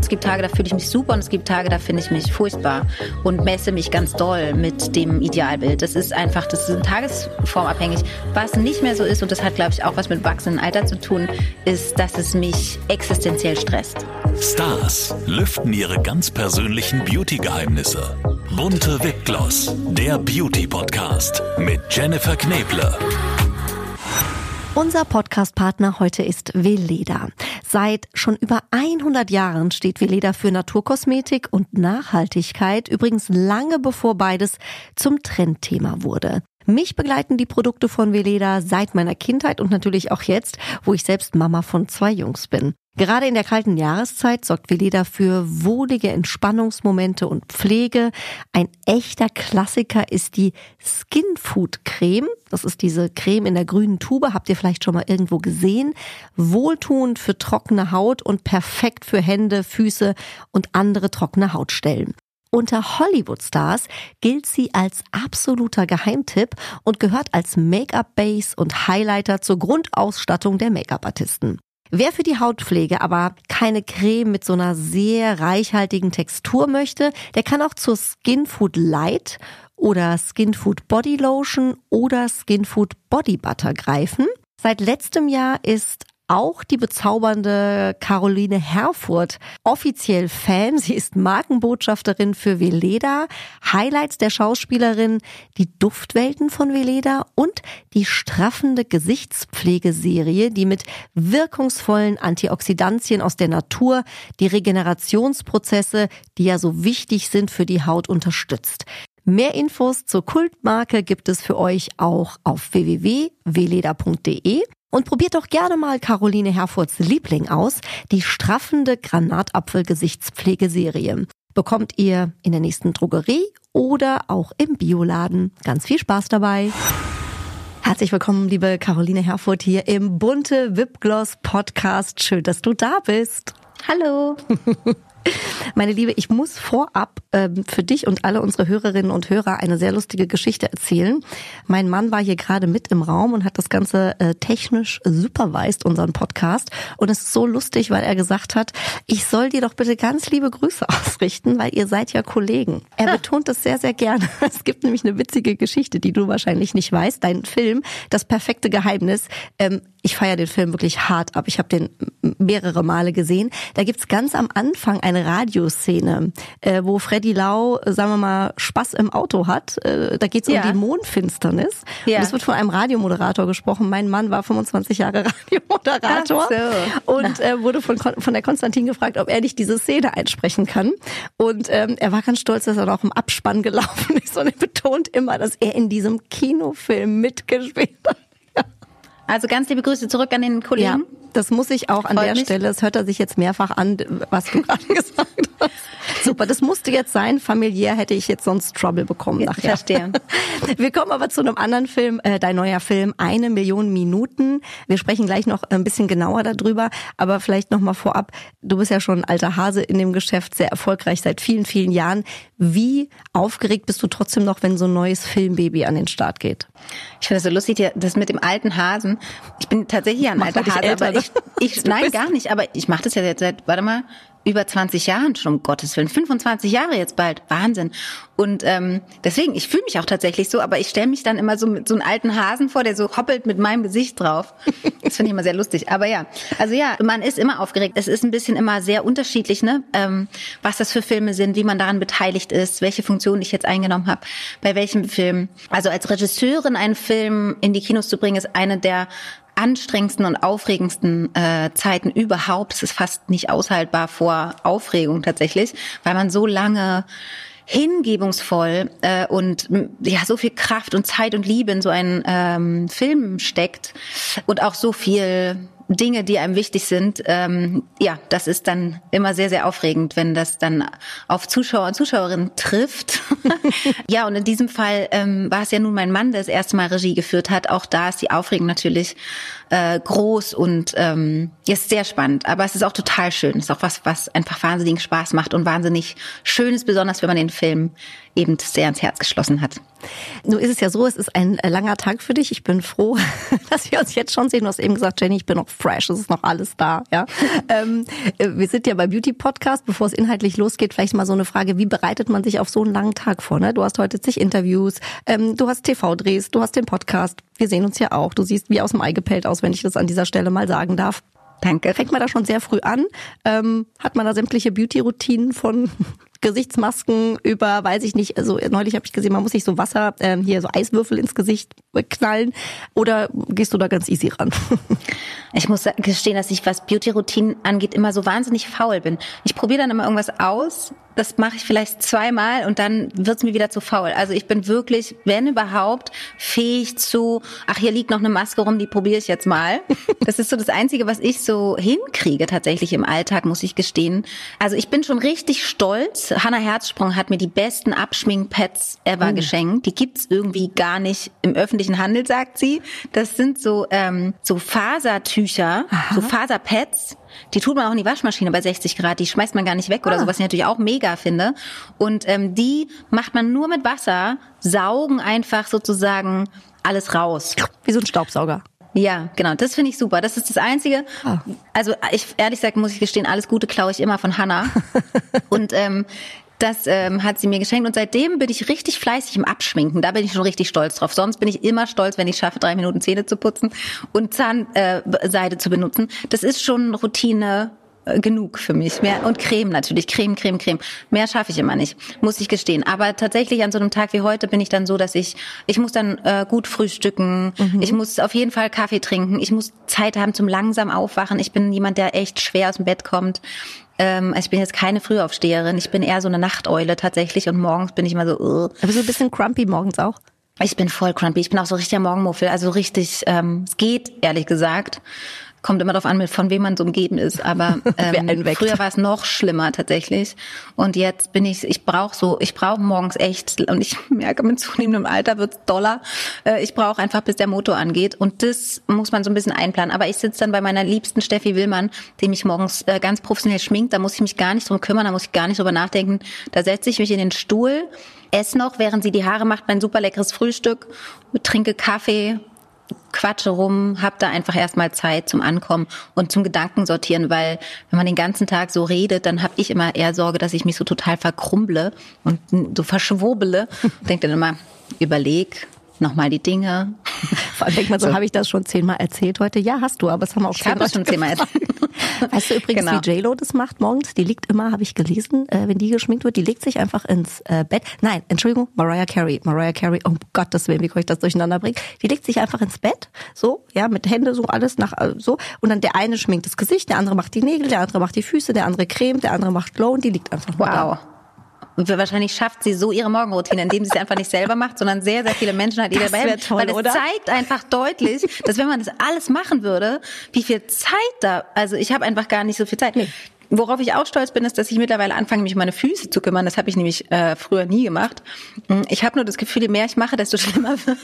Es gibt Tage, da fühle ich mich super und es gibt Tage, da finde ich mich furchtbar und messe mich ganz doll mit dem Idealbild. Das ist einfach, das ist tagesformabhängig. Was nicht mehr so ist, und das hat, glaube ich, auch was mit wachsendem Alter zu tun, ist, dass es mich existenziell stresst. Stars lüften ihre ganz persönlichen Beauty-Geheimnisse. Bunte Wipgloss, der Beauty-Podcast mit Jennifer Kneble. Unser Podcast-Partner heute ist Veleda. Seit schon über 100 Jahren steht Veleda für Naturkosmetik und Nachhaltigkeit, übrigens lange bevor beides zum Trendthema wurde. Mich begleiten die Produkte von Veleda seit meiner Kindheit und natürlich auch jetzt, wo ich selbst Mama von zwei Jungs bin. Gerade in der kalten Jahreszeit sorgt Veleda für wohlige Entspannungsmomente und Pflege. Ein echter Klassiker ist die Skin Food Creme. Das ist diese Creme in der grünen Tube. Habt ihr vielleicht schon mal irgendwo gesehen? Wohltuend für trockene Haut und perfekt für Hände, Füße und andere trockene Hautstellen. Unter Hollywood-Stars gilt sie als absoluter Geheimtipp und gehört als Make-up-Base und Highlighter zur Grundausstattung der Make-up-Artisten. Wer für die Hautpflege aber keine Creme mit so einer sehr reichhaltigen Textur möchte, der kann auch zur Skin Food Light oder Skin Food Body Lotion oder Skin Food Body Butter greifen. Seit letztem Jahr ist auch die bezaubernde Caroline Herfurth offiziell Fan. Sie ist Markenbotschafterin für Veleda, Highlights der Schauspielerin, die Duftwelten von Veleda und die straffende Gesichtspflegeserie, die mit wirkungsvollen Antioxidantien aus der Natur die Regenerationsprozesse, die ja so wichtig sind für die Haut, unterstützt. Mehr Infos zur Kultmarke gibt es für euch auch auf www.veleda.de. Und probiert doch gerne mal Caroline Herfurts Liebling aus, die straffende Granatapfel-Gesichtspflegeserie. Bekommt ihr in der nächsten Drogerie oder auch im Bioladen. Ganz viel Spaß dabei. Herzlich willkommen, liebe Caroline Herfurt hier im bunte Wipgloss Podcast. Schön, dass du da bist. Hallo. Meine Liebe, ich muss vorab ähm, für dich und alle unsere Hörerinnen und Hörer eine sehr lustige Geschichte erzählen. Mein Mann war hier gerade mit im Raum und hat das Ganze äh, technisch supervised, unseren Podcast. Und es ist so lustig, weil er gesagt hat, ich soll dir doch bitte ganz liebe Grüße ausrichten, weil ihr seid ja Kollegen. Er betont es sehr, sehr gerne. Es gibt nämlich eine witzige Geschichte, die du wahrscheinlich nicht weißt. Dein Film, Das perfekte Geheimnis, ähm, ich feiere den Film wirklich hart ab. Ich habe den mehrere Male gesehen. Da gibt's ganz am Anfang eine Radioszene, äh, wo Freddy Lau, äh, sagen wir mal, Spaß im Auto hat. Äh, da geht's ja. um die Mondfinsternis. Ja. Und es wird von einem Radiomoderator gesprochen. Mein Mann war 25 Jahre Radiomoderator so. und äh, wurde von, von der Konstantin gefragt, ob er nicht diese Szene einsprechen kann. Und ähm, er war ganz stolz, dass er auch im Abspann gelaufen ist und er betont immer, dass er in diesem Kinofilm mitgespielt hat. Also ganz liebe Grüße zurück an den Kollegen. Ja, das muss ich auch an Freut der mich. Stelle. Das hört er sich jetzt mehrfach an, was du gerade gesagt hast. Super, das musste jetzt sein. Familiär hätte ich jetzt sonst Trouble bekommen nachher. Verstehe. Wir kommen aber zu einem anderen Film, äh, dein neuer Film, Eine Million Minuten. Wir sprechen gleich noch ein bisschen genauer darüber, aber vielleicht noch mal vorab. Du bist ja schon ein alter Hase in dem Geschäft, sehr erfolgreich seit vielen, vielen Jahren. Wie aufgeregt bist du trotzdem noch, wenn so ein neues Filmbaby an den Start geht? Ich finde das so lustig, das mit dem alten Hasen. Ich bin tatsächlich ein alter Hase, aber ich, ich nein, gar nicht, aber ich mache das ja jetzt seit, warte mal, über 20 Jahren schon, um Gottes Willen, 25 Jahre jetzt bald, Wahnsinn. Und ähm, deswegen, ich fühle mich auch tatsächlich so, aber ich stelle mich dann immer so mit so einem alten Hasen vor, der so hoppelt mit meinem Gesicht drauf. Das finde ich immer sehr lustig. Aber ja, also ja, man ist immer aufgeregt. Es ist ein bisschen immer sehr unterschiedlich, ne, ähm, was das für Filme sind, wie man daran beteiligt ist, welche Funktion ich jetzt eingenommen habe, bei welchem Film. Also als Regisseurin einen Film in die Kinos zu bringen, ist eine der anstrengendsten und aufregendsten äh, Zeiten überhaupt. Es ist fast nicht aushaltbar vor Aufregung tatsächlich, weil man so lange hingebungsvoll äh, und ja so viel Kraft und Zeit und Liebe in so einen ähm, Film steckt und auch so viel Dinge, die einem wichtig sind, ähm, ja, das ist dann immer sehr, sehr aufregend, wenn das dann auf Zuschauer und Zuschauerinnen trifft. ja, und in diesem Fall ähm, war es ja nun mein Mann, der das erste Mal Regie geführt hat. Auch da ist die Aufregung natürlich äh, groß und ähm, ist sehr spannend. Aber es ist auch total schön. Es ist auch was, was einfach wahnsinnigen Spaß macht und wahnsinnig schön ist, besonders wenn man den Film eben sehr ans Herz geschlossen hat. Nun ist es ja so, es ist ein äh, langer Tag für dich. Ich bin froh, dass wir uns jetzt schon sehen. Du hast eben gesagt, Jenny, ich bin noch fresh, es ist noch alles da. Ja, ähm, äh, wir sind ja bei Beauty Podcast. Bevor es inhaltlich losgeht, vielleicht mal so eine Frage: Wie bereitet man sich auf so einen langen Tag vor? Ne? Du hast heute zig Interviews, ähm, du hast TV-Drehs, du hast den Podcast. Wir sehen uns ja auch. Du siehst wie aus dem Ei gepellt aus, wenn ich das an dieser Stelle mal sagen darf. Danke. Fängt man da schon sehr früh an? Ähm, hat man da sämtliche Beauty-Routinen von Gesichtsmasken über, weiß ich nicht, also neulich habe ich gesehen, man muss sich so Wasser, ähm, hier so Eiswürfel ins Gesicht knallen oder gehst du da ganz easy ran? Ich muss gestehen, dass ich, was Beauty-Routinen angeht, immer so wahnsinnig faul bin. Ich probiere dann immer irgendwas aus, das mache ich vielleicht zweimal und dann wird's mir wieder zu faul. Also ich bin wirklich, wenn überhaupt, fähig zu, ach, hier liegt noch eine Maske rum, die probiere ich jetzt mal. Das ist so das Einzige, was ich so hinkriege tatsächlich im Alltag, muss ich gestehen. Also ich bin schon richtig stolz. Hanna Herzsprung hat mir die besten Abschminkpads ever oh. geschenkt. Die gibt's irgendwie gar nicht im öffentlichen Handel, sagt sie. Das sind so, ähm, so Fasertücher, Aha. so Faserpads die tut man auch in die Waschmaschine bei 60 Grad, die schmeißt man gar nicht weg oder ah. so, was ich natürlich auch mega finde. Und ähm, die macht man nur mit Wasser, saugen einfach sozusagen alles raus. Wie so ein Staubsauger. Ja, genau. Das finde ich super. Das ist das Einzige. Ah. Also ich ehrlich gesagt muss ich gestehen, alles Gute klaue ich immer von Hannah. und ähm, das ähm, hat sie mir geschenkt und seitdem bin ich richtig fleißig im Abschminken. Da bin ich schon richtig stolz drauf. Sonst bin ich immer stolz, wenn ich schaffe, drei Minuten Zähne zu putzen und Zahnseide äh, zu benutzen. Das ist schon Routine genug für mich. Mehr und Creme natürlich, Creme, Creme, Creme. Mehr schaffe ich immer nicht, muss ich gestehen. Aber tatsächlich an so einem Tag wie heute bin ich dann so, dass ich ich muss dann äh, gut frühstücken. Mhm. Ich muss auf jeden Fall Kaffee trinken. Ich muss Zeit haben zum langsam aufwachen. Ich bin jemand, der echt schwer aus dem Bett kommt. Ähm, ich bin jetzt keine Frühaufsteherin. Ich bin eher so eine Nachteule tatsächlich und morgens bin ich immer so. Uh. Aber so ein bisschen crumpy morgens auch. Ich bin voll crumpy. Ich bin auch so richtiger Morgenmuffel. Also richtig, ähm, es geht, ehrlich gesagt. Kommt immer darauf an, von wem man so umgeben ist. Aber ähm, früher war es noch schlimmer tatsächlich. Und jetzt bin ich, ich brauche so, ich brauche morgens echt, und ich merke, mit zunehmendem Alter wird's doller. Äh, ich brauche einfach, bis der Motor angeht. Und das muss man so ein bisschen einplanen. Aber ich sitze dann bei meiner liebsten Steffi Willmann, die mich morgens äh, ganz professionell schminkt. Da muss ich mich gar nicht drum kümmern, da muss ich gar nicht drüber nachdenken. Da setze ich mich in den Stuhl, esse noch, während sie die Haare macht, mein super leckeres Frühstück, trinke Kaffee, quatsche rum, hab da einfach erstmal Zeit zum Ankommen und zum Gedanken sortieren, weil wenn man den ganzen Tag so redet, dann habe ich immer eher Sorge, dass ich mich so total verkrumble und so verschwurbele. Denk dann immer, überleg, nochmal die Dinge. Vor allem denkt man so, so. habe ich das schon zehnmal erzählt heute? Ja, hast du, aber es haben auch ich habe schon zehnmal erzählt. Weißt du übrigens, genau. wie JLo das macht morgens? Die liegt immer, habe ich gelesen, äh, wenn die geschminkt wird, die legt sich einfach ins äh, Bett. Nein, Entschuldigung, Mariah Carey. Mariah Carey, um Gottes Willen, wie kann ich das durcheinander bringen? Die legt sich einfach ins Bett, so, ja, mit Hände so alles nach äh, so. Und dann der eine schminkt das Gesicht, der andere macht die Nägel, der andere macht die Füße, der andere Creme, der andere macht Glow und die liegt einfach wow. da. Und wahrscheinlich schafft sie so ihre Morgenroutine, indem sie es einfach nicht selber macht, sondern sehr, sehr viele Menschen halt ihr dabei helfen. Toll, Weil es oder? zeigt einfach deutlich, dass wenn man das alles machen würde, wie viel Zeit da, also ich habe einfach gar nicht so viel Zeit. Nee. Worauf ich auch stolz bin, ist, dass ich mittlerweile anfange, mich um meine Füße zu kümmern. Das habe ich nämlich äh, früher nie gemacht. Hm, ich habe nur das Gefühl, je mehr ich mache, desto schlimmer wird.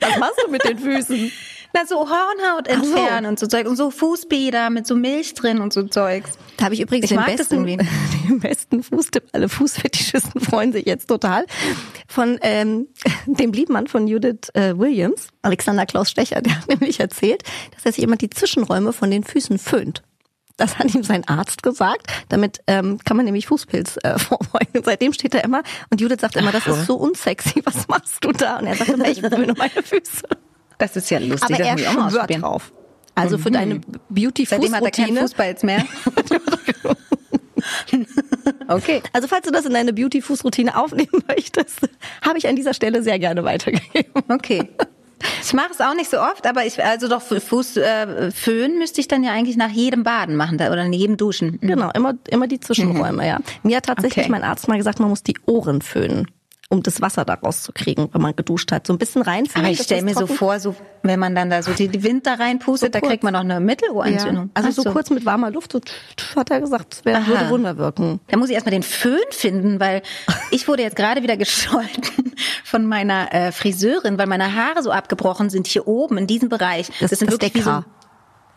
Was machst du mit den Füßen? Na, so Hornhaut entfernen so. und so Zeug. Und so Fußbäder mit so Milch drin und so Zeugs. Da habe ich übrigens ich den, besten, den besten Fußtipp. Alle Fußfetischisten freuen sich jetzt total. Von ähm, dem Liebmann von Judith äh, Williams, Alexander Klaus Stecher, der hat nämlich erzählt, dass er sich immer die Zwischenräume von den Füßen föhnt. Das hat ihm sein Arzt gesagt. Damit ähm, kann man nämlich Fußpilz äh, vorbeugen. Seitdem steht er immer und Judith sagt immer, das ist so unsexy. Was machst du da? Und er sagt immer, ich föhne meine Füße. Das ist ja lustig. Aber er schwört drauf. Also für deine mhm. beauty Seitdem hat er keinen Fußball jetzt mehr. okay. Also falls du das in deine Beauty-Fußroutine aufnehmen möchtest, habe ich an dieser Stelle sehr gerne weitergegeben. Okay. Ich mache es auch nicht so oft, aber ich also doch Fuß äh, föhnen müsste ich dann ja eigentlich nach jedem Baden machen da, oder in jedem Duschen. Mhm. Genau, immer immer die Zwischenräume, mhm. ja. Mir hat tatsächlich okay. mein Arzt mal gesagt, man muss die Ohren föhnen. Um das Wasser da rauszukriegen, wenn man geduscht hat. So ein bisschen reinfühlen. Aber ich stelle mir so vor, so wenn man dann da so die Wind da reinpustet, so da kriegt man noch eine Mittelohrentzündung. Ja. Also so, so, kurz mit warmer Luft, so hat er gesagt, das wär, würde Wunder wirken. Da muss ich erstmal den Föhn finden, weil ich wurde jetzt gerade wieder gescholten von meiner äh, Friseurin, weil meine Haare so abgebrochen sind hier oben in diesem Bereich. Das, das sind das wirklich wie so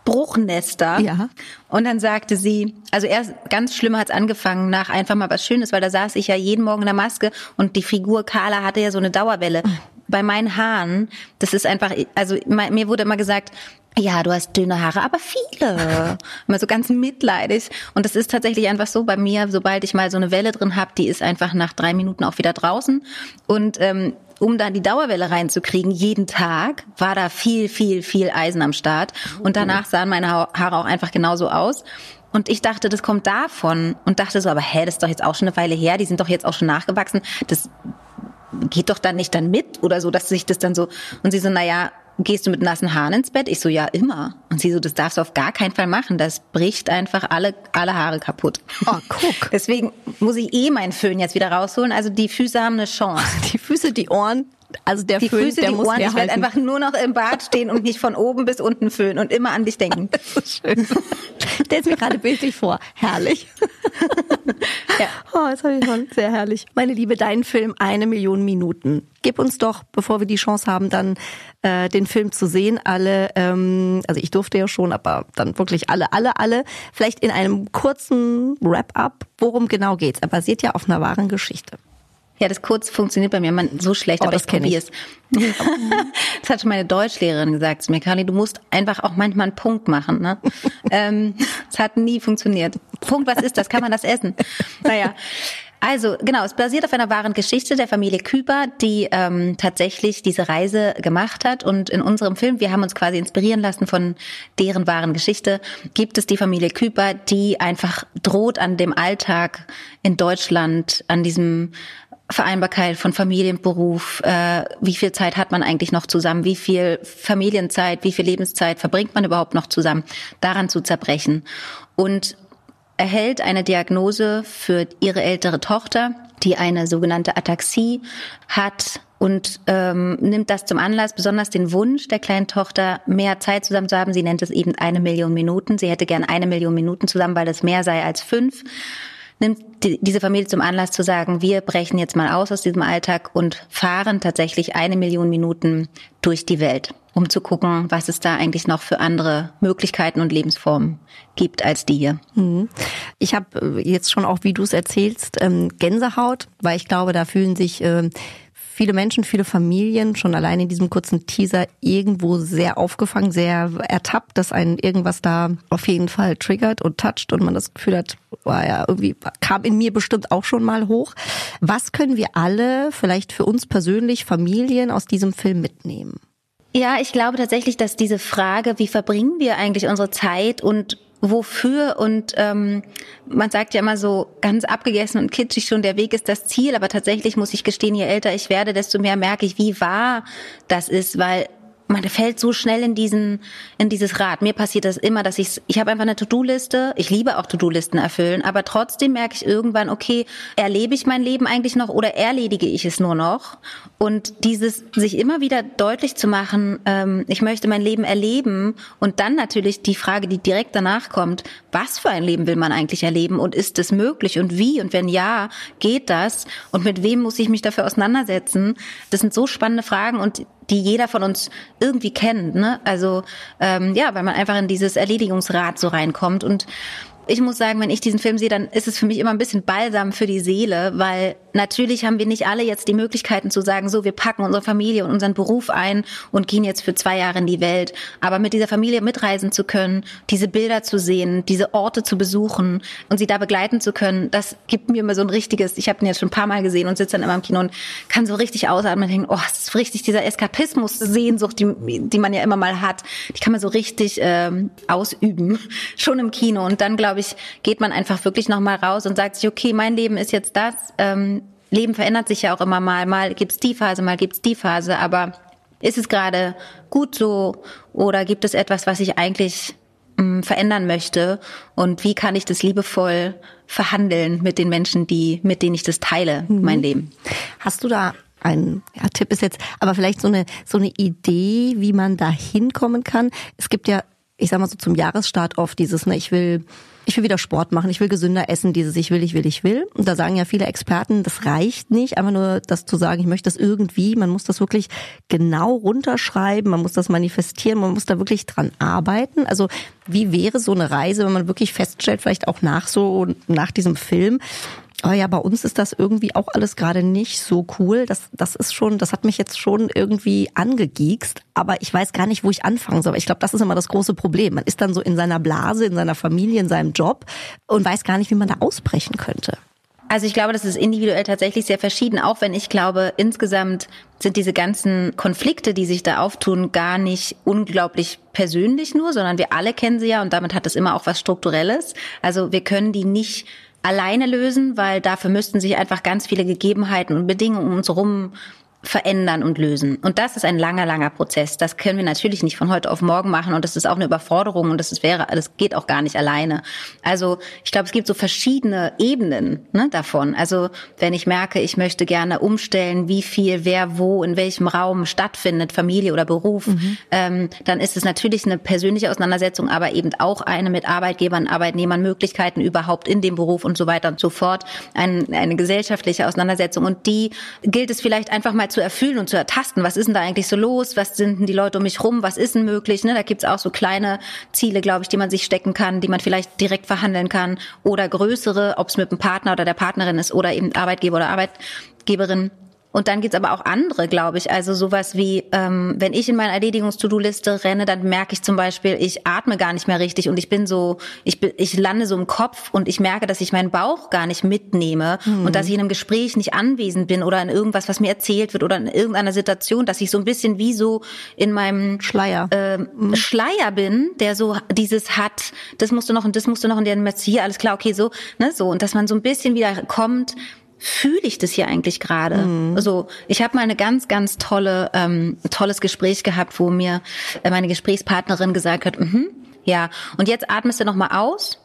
Bruchnester. Ja. Und dann sagte sie, also erst ganz schlimm hat's angefangen nach einfach mal was Schönes, weil da saß ich ja jeden Morgen in der Maske und die Figur Carla hatte ja so eine Dauerwelle. Bei meinen Haaren, das ist einfach, also mir wurde immer gesagt, ja, du hast dünne Haare, aber viele. Immer so ganz mitleidig. Und das ist tatsächlich einfach so bei mir, sobald ich mal so eine Welle drin habe, die ist einfach nach drei Minuten auch wieder draußen. Und ähm, um da die Dauerwelle reinzukriegen, jeden Tag, war da viel, viel, viel Eisen am Start. Und danach sahen meine Haare auch einfach genauso aus. Und ich dachte, das kommt davon. Und dachte so, aber hä, das ist doch jetzt auch schon eine Weile her, die sind doch jetzt auch schon nachgewachsen. Das geht doch dann nicht dann mit oder so, dass sich das dann so. Und sie so, naja, gehst du mit nassen Haaren ins Bett? Ich so, ja, immer. Und sie so, das darfst du auf gar keinen Fall machen. Das bricht einfach alle, alle Haare kaputt. Oh, guck. Deswegen muss ich eh meinen Föhn jetzt wieder rausholen. Also die Füße haben eine Chance. Die Füße, die Ohren, also der die Föhn, Füße, der die muss Ohren, ich werde einfach nur noch im Bad stehen und mich von oben bis unten föhnen und immer an dich denken. Das ist schön. Stell's mir gerade bildlich vor. Herrlich. Ja. Oh, das habe ich schon. Sehr herrlich. Meine Liebe, dein Film Eine Million Minuten. Gib uns doch, bevor wir die Chance haben, dann äh, den Film zu sehen, alle, ähm, also ich durfte ja schon, aber dann wirklich alle, alle, alle, vielleicht in einem kurzen Wrap-up, worum genau geht's. Er basiert ja auf einer wahren Geschichte. Ja, das kurz funktioniert bei mir man, so schlecht, Oh, aber das ich ich. probier's. das hat schon meine Deutschlehrerin gesagt zu mir, Carly, du musst einfach auch manchmal einen Punkt machen. Ne? ähm, es hat nie funktioniert. Punkt, was ist das? Kann man das essen? Naja. Also genau, es basiert auf einer wahren Geschichte der Familie Küber, die ähm, tatsächlich diese Reise gemacht hat. Und in unserem Film, wir haben uns quasi inspirieren lassen von deren wahren Geschichte, gibt es die Familie Küber, die einfach droht an dem Alltag in Deutschland, an diesem Vereinbarkeit von Familie und Beruf, äh, wie viel Zeit hat man eigentlich noch zusammen, wie viel Familienzeit, wie viel Lebenszeit verbringt man überhaupt noch zusammen, daran zu zerbrechen. Und erhält eine Diagnose für ihre ältere Tochter, die eine sogenannte Ataxie hat und ähm, nimmt das zum Anlass, besonders den Wunsch der kleinen Tochter, mehr Zeit zusammen zu haben. Sie nennt es eben eine Million Minuten. Sie hätte gern eine Million Minuten zusammen, weil es mehr sei als fünf nimmt die, diese Familie zum Anlass zu sagen, wir brechen jetzt mal aus aus diesem Alltag und fahren tatsächlich eine Million Minuten durch die Welt, um zu gucken, was es da eigentlich noch für andere Möglichkeiten und Lebensformen gibt als die hier. Ich habe jetzt schon auch, wie du es erzählst, ähm, Gänsehaut, weil ich glaube, da fühlen sich ähm, viele Menschen, viele Familien schon allein in diesem kurzen Teaser irgendwo sehr aufgefangen, sehr ertappt, dass einen irgendwas da auf jeden Fall triggert und toucht und man das Gefühl hat, war ja irgendwie kam in mir bestimmt auch schon mal hoch. Was können wir alle, vielleicht für uns persönlich, Familien aus diesem Film mitnehmen? Ja, ich glaube tatsächlich, dass diese Frage, wie verbringen wir eigentlich unsere Zeit und wofür? Und ähm, man sagt ja immer so ganz abgegessen und kitschig schon, der Weg ist das Ziel, aber tatsächlich muss ich gestehen, je älter ich werde, desto mehr merke ich, wie wahr das ist, weil man fällt so schnell in diesen in dieses Rad. Mir passiert das immer, dass ich ich habe einfach eine To-Do-Liste. Ich liebe auch To-Do-Listen erfüllen, aber trotzdem merke ich irgendwann, okay, erlebe ich mein Leben eigentlich noch oder erledige ich es nur noch? Und dieses sich immer wieder deutlich zu machen, ähm, ich möchte mein Leben erleben und dann natürlich die Frage, die direkt danach kommt, was für ein Leben will man eigentlich erleben und ist es möglich und wie und wenn ja, geht das und mit wem muss ich mich dafür auseinandersetzen? Das sind so spannende Fragen und die jeder von uns irgendwie kennt. Ne? Also ähm, ja, weil man einfach in dieses Erledigungsrad so reinkommt. Und ich muss sagen, wenn ich diesen Film sehe, dann ist es für mich immer ein bisschen Balsam für die Seele, weil natürlich haben wir nicht alle jetzt die Möglichkeiten zu sagen, so, wir packen unsere Familie und unseren Beruf ein und gehen jetzt für zwei Jahre in die Welt. Aber mit dieser Familie mitreisen zu können, diese Bilder zu sehen, diese Orte zu besuchen und sie da begleiten zu können, das gibt mir immer so ein richtiges, ich habe ihn jetzt schon ein paar Mal gesehen und sitze dann immer im Kino und kann so richtig ausatmen und denken, oh, es ist richtig dieser Eskapismus-Sehnsucht, die, die man ja immer mal hat, die kann man so richtig ähm, ausüben, schon im Kino. Und dann, glaube ich, geht man einfach wirklich nochmal raus und sagt sich, okay, mein Leben ist jetzt das, ähm, Leben verändert sich ja auch immer mal. Mal gibt's die Phase, mal gibt's die Phase. Aber ist es gerade gut so oder gibt es etwas, was ich eigentlich mh, verändern möchte und wie kann ich das liebevoll verhandeln mit den Menschen, die, mit denen ich das teile, mhm. mein Leben. Hast du da ein ja, Tipp ist jetzt, aber vielleicht so eine so eine Idee, wie man da hinkommen kann. Es gibt ja, ich sag mal so zum Jahresstart oft dieses, ne, ich will ich will wieder Sport machen, ich will gesünder essen, dieses ich will, ich will, ich will. Und da sagen ja viele Experten, das reicht nicht, einfach nur das zu sagen, ich möchte das irgendwie. Man muss das wirklich genau runterschreiben, man muss das manifestieren, man muss da wirklich dran arbeiten. Also wie wäre so eine Reise, wenn man wirklich feststellt, vielleicht auch nach so, nach diesem Film, aber ja, bei uns ist das irgendwie auch alles gerade nicht so cool. Das, das ist schon, das hat mich jetzt schon irgendwie angegiekst. Aber ich weiß gar nicht, wo ich anfangen soll. Ich glaube, das ist immer das große Problem. Man ist dann so in seiner Blase, in seiner Familie, in seinem Job und weiß gar nicht, wie man da ausbrechen könnte. Also ich glaube, das ist individuell tatsächlich sehr verschieden, auch wenn ich glaube, insgesamt sind diese ganzen Konflikte, die sich da auftun, gar nicht unglaublich persönlich nur, sondern wir alle kennen sie ja und damit hat es immer auch was Strukturelles. Also wir können die nicht alleine lösen, weil dafür müssten sich einfach ganz viele Gegebenheiten und Bedingungen um uns herum verändern und lösen. Und das ist ein langer, langer Prozess. Das können wir natürlich nicht von heute auf morgen machen und das ist auch eine Überforderung und das ist, wäre, das geht auch gar nicht alleine. Also ich glaube, es gibt so verschiedene Ebenen ne, davon. Also wenn ich merke, ich möchte gerne umstellen, wie viel, wer, wo, in welchem Raum stattfindet, Familie oder Beruf, mhm. ähm, dann ist es natürlich eine persönliche Auseinandersetzung, aber eben auch eine mit Arbeitgebern, Arbeitnehmern, Möglichkeiten überhaupt in dem Beruf und so weiter und so fort. Ein, eine gesellschaftliche Auseinandersetzung und die gilt es vielleicht einfach mal zu erfüllen und zu ertasten. Was ist denn da eigentlich so los? Was sind denn die Leute um mich rum? Was ist denn möglich? Ne? Da gibt's auch so kleine Ziele, glaube ich, die man sich stecken kann, die man vielleicht direkt verhandeln kann oder größere, ob es mit dem Partner oder der Partnerin ist oder eben Arbeitgeber oder Arbeitgeberin. Und dann gibt's aber auch andere, glaube ich. Also sowas wie, ähm, wenn ich in meine Erledigungs-To-Do-Liste renne, dann merke ich zum Beispiel, ich atme gar nicht mehr richtig und ich bin so, ich, bin, ich lande so im Kopf und ich merke, dass ich meinen Bauch gar nicht mitnehme mhm. und dass ich in einem Gespräch nicht anwesend bin oder in irgendwas, was mir erzählt wird oder in irgendeiner Situation, dass ich so ein bisschen wie so in meinem Schleier, äh, mhm. Schleier bin, der so dieses hat, das musst du noch und das musst du noch und der hier, alles klar, okay, so, ne, so und dass man so ein bisschen wieder kommt, fühle ich das hier eigentlich gerade? Mhm. Also ich habe mal eine ganz, ganz tolle, ähm, tolles Gespräch gehabt, wo mir äh, meine Gesprächspartnerin gesagt hat, mhm, ja, und jetzt atmest du nochmal aus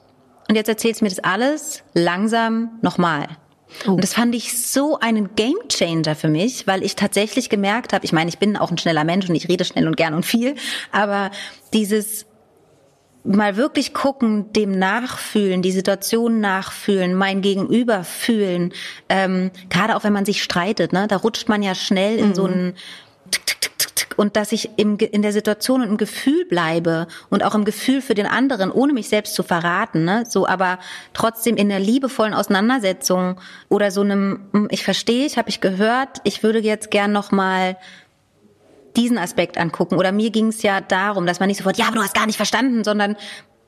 und jetzt erzählst du mir das alles langsam nochmal. Oh. Und das fand ich so einen Gamechanger für mich, weil ich tatsächlich gemerkt habe, ich meine, ich bin auch ein schneller Mensch und ich rede schnell und gern und viel, aber dieses mal wirklich gucken, dem nachfühlen, die Situation nachfühlen, mein Gegenüber fühlen. Ähm, Gerade auch wenn man sich streitet, ne, da rutscht man ja schnell in mhm. so einen und dass ich im, in der Situation und im Gefühl bleibe und auch im Gefühl für den anderen, ohne mich selbst zu verraten, ne? so aber trotzdem in der liebevollen Auseinandersetzung oder so einem, hm, ich verstehe, ich habe ich gehört, ich würde jetzt gern noch mal diesen Aspekt angucken. Oder mir ging es ja darum, dass man nicht sofort, ja, aber du hast gar nicht verstanden, sondern,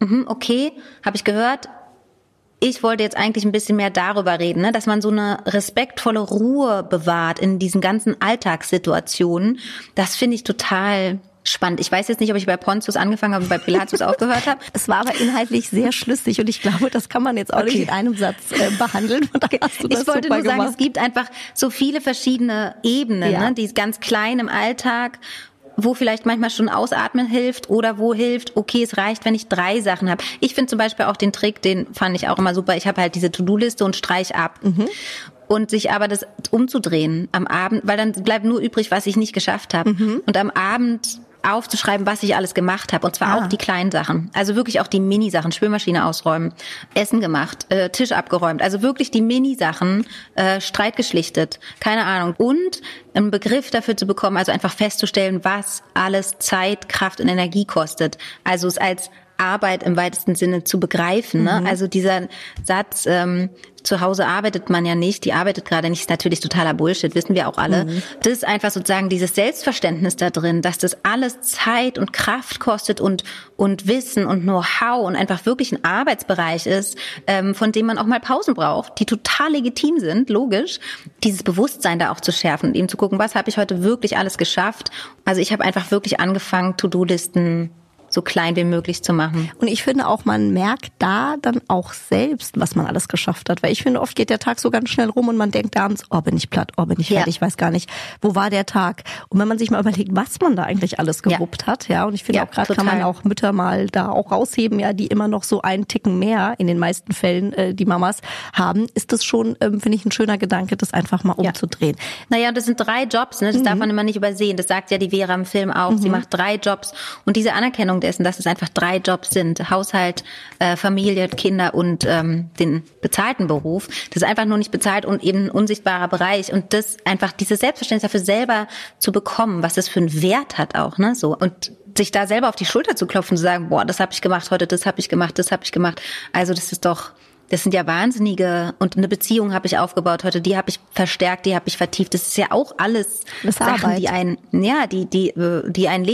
mh, okay, habe ich gehört. Ich wollte jetzt eigentlich ein bisschen mehr darüber reden, ne? dass man so eine respektvolle Ruhe bewahrt in diesen ganzen Alltagssituationen. Das finde ich total spannend. Ich weiß jetzt nicht, ob ich bei Pontius angefangen habe und bei Pilatus aufgehört habe. Es war aber inhaltlich sehr schlüssig und ich glaube, das kann man jetzt auch okay. nicht in einem Satz äh, behandeln. Ich wollte nur sagen, gemacht. es gibt einfach so viele verschiedene Ebenen, ja. ne, die ganz klein im Alltag wo vielleicht manchmal schon Ausatmen hilft oder wo hilft, okay, es reicht, wenn ich drei Sachen habe. Ich finde zum Beispiel auch den Trick, den fand ich auch immer super. Ich habe halt diese To-Do-Liste und streich ab. Mhm. Und sich aber das umzudrehen am Abend, weil dann bleibt nur übrig, was ich nicht geschafft habe. Mhm. Und am Abend aufzuschreiben, was ich alles gemacht habe. Und zwar ah. auch die kleinen Sachen. Also wirklich auch die Mini-Sachen. Spülmaschine ausräumen, Essen gemacht, äh, Tisch abgeräumt. Also wirklich die Mini-Sachen, äh, Streit geschlichtet, keine Ahnung. Und einen Begriff dafür zu bekommen, also einfach festzustellen, was alles Zeit, Kraft und Energie kostet. Also es als Arbeit im weitesten Sinne zu begreifen. Ne? Mhm. Also dieser Satz, ähm, zu Hause arbeitet man ja nicht, die arbeitet gerade nicht, ist natürlich totaler Bullshit, wissen wir auch alle. Mhm. Das ist einfach sozusagen dieses Selbstverständnis da drin, dass das alles Zeit und Kraft kostet und, und Wissen und Know-how und einfach wirklich ein Arbeitsbereich ist, ähm, von dem man auch mal Pausen braucht, die total legitim sind, logisch. Dieses Bewusstsein da auch zu schärfen und eben zu gucken, was habe ich heute wirklich alles geschafft. Also ich habe einfach wirklich angefangen, To-Do-Listen so klein wie möglich zu machen. Und ich finde auch, man merkt da dann auch selbst, was man alles geschafft hat. Weil ich finde, oft geht der Tag so ganz schnell rum und man denkt abends, oh, bin ich platt, oh, bin ich fertig, ja. weiß gar nicht, wo war der Tag? Und wenn man sich mal überlegt, was man da eigentlich alles gewuppt ja. hat, ja, und ich finde ja, auch gerade kann man auch Mütter mal da auch rausheben, ja, die immer noch so einen Ticken mehr in den meisten Fällen äh, die Mamas haben, ist das schon, ähm, finde ich, ein schöner Gedanke, das einfach mal umzudrehen. Naja, das sind drei Jobs, ne? das mhm. darf man immer nicht übersehen. Das sagt ja die Vera im Film auch. Mhm. Sie macht drei Jobs und diese Anerkennung dessen, dass es einfach drei Jobs sind, Haushalt, äh, Familie, Kinder und ähm, den bezahlten Beruf, das ist einfach nur nicht bezahlt und eben ein unsichtbarer Bereich. Und das einfach dieses Selbstverständnis dafür selber zu bekommen, was es für einen Wert hat auch, ne, so. Und sich da selber auf die Schulter zu klopfen, zu sagen, boah, das habe ich gemacht heute, das habe ich gemacht, das habe ich gemacht. Also das ist doch das sind ja wahnsinnige. Und eine Beziehung habe ich aufgebaut heute, die habe ich verstärkt, die habe ich vertieft. Das ist ja auch alles das Sachen, die ein ja, die die die ein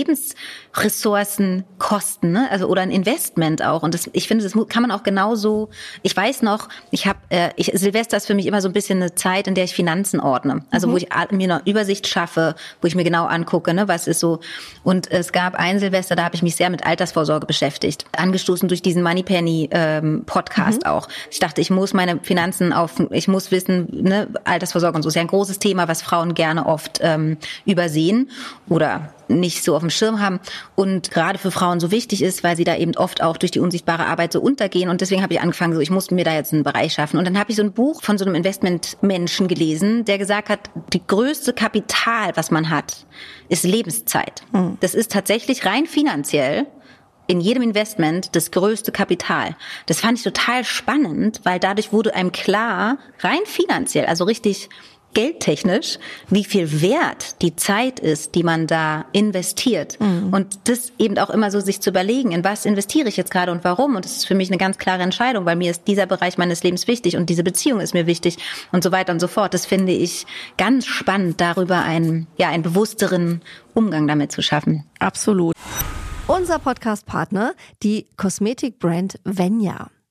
Lebensressourcen kosten, ne? Also oder ein Investment auch und das ich finde, das kann man auch genauso. Ich weiß noch, ich habe äh, ich, Silvester ist für mich immer so ein bisschen eine Zeit, in der ich Finanzen ordne. Also mhm. wo ich mir eine Übersicht schaffe, wo ich mir genau angucke, ne, was ist so und es gab ein Silvester, da habe ich mich sehr mit Altersvorsorge beschäftigt, angestoßen durch diesen Moneypenny ähm, Podcast mhm. auch. Ich dachte, ich muss meine Finanzen auf, ich muss wissen, ne, Altersvorsorge und so ist ja ein großes Thema, was Frauen gerne oft ähm, übersehen oder nicht so auf dem Schirm haben und gerade für Frauen so wichtig ist, weil sie da eben oft auch durch die unsichtbare Arbeit so untergehen und deswegen habe ich angefangen, so ich muss mir da jetzt einen Bereich schaffen und dann habe ich so ein Buch von so einem Investmentmenschen gelesen, der gesagt hat, die größte Kapital, was man hat, ist Lebenszeit. Hm. Das ist tatsächlich rein finanziell in jedem Investment das größte Kapital. Das fand ich total spannend, weil dadurch wurde einem klar, rein finanziell, also richtig geldtechnisch, wie viel wert die Zeit ist, die man da investiert. Mhm. Und das eben auch immer so sich zu überlegen, in was investiere ich jetzt gerade und warum. Und das ist für mich eine ganz klare Entscheidung, weil mir ist dieser Bereich meines Lebens wichtig und diese Beziehung ist mir wichtig und so weiter und so fort. Das finde ich ganz spannend, darüber einen, ja, einen bewussteren Umgang damit zu schaffen. Absolut. Unser Podcast-Partner, die Kosmetikbrand Venya.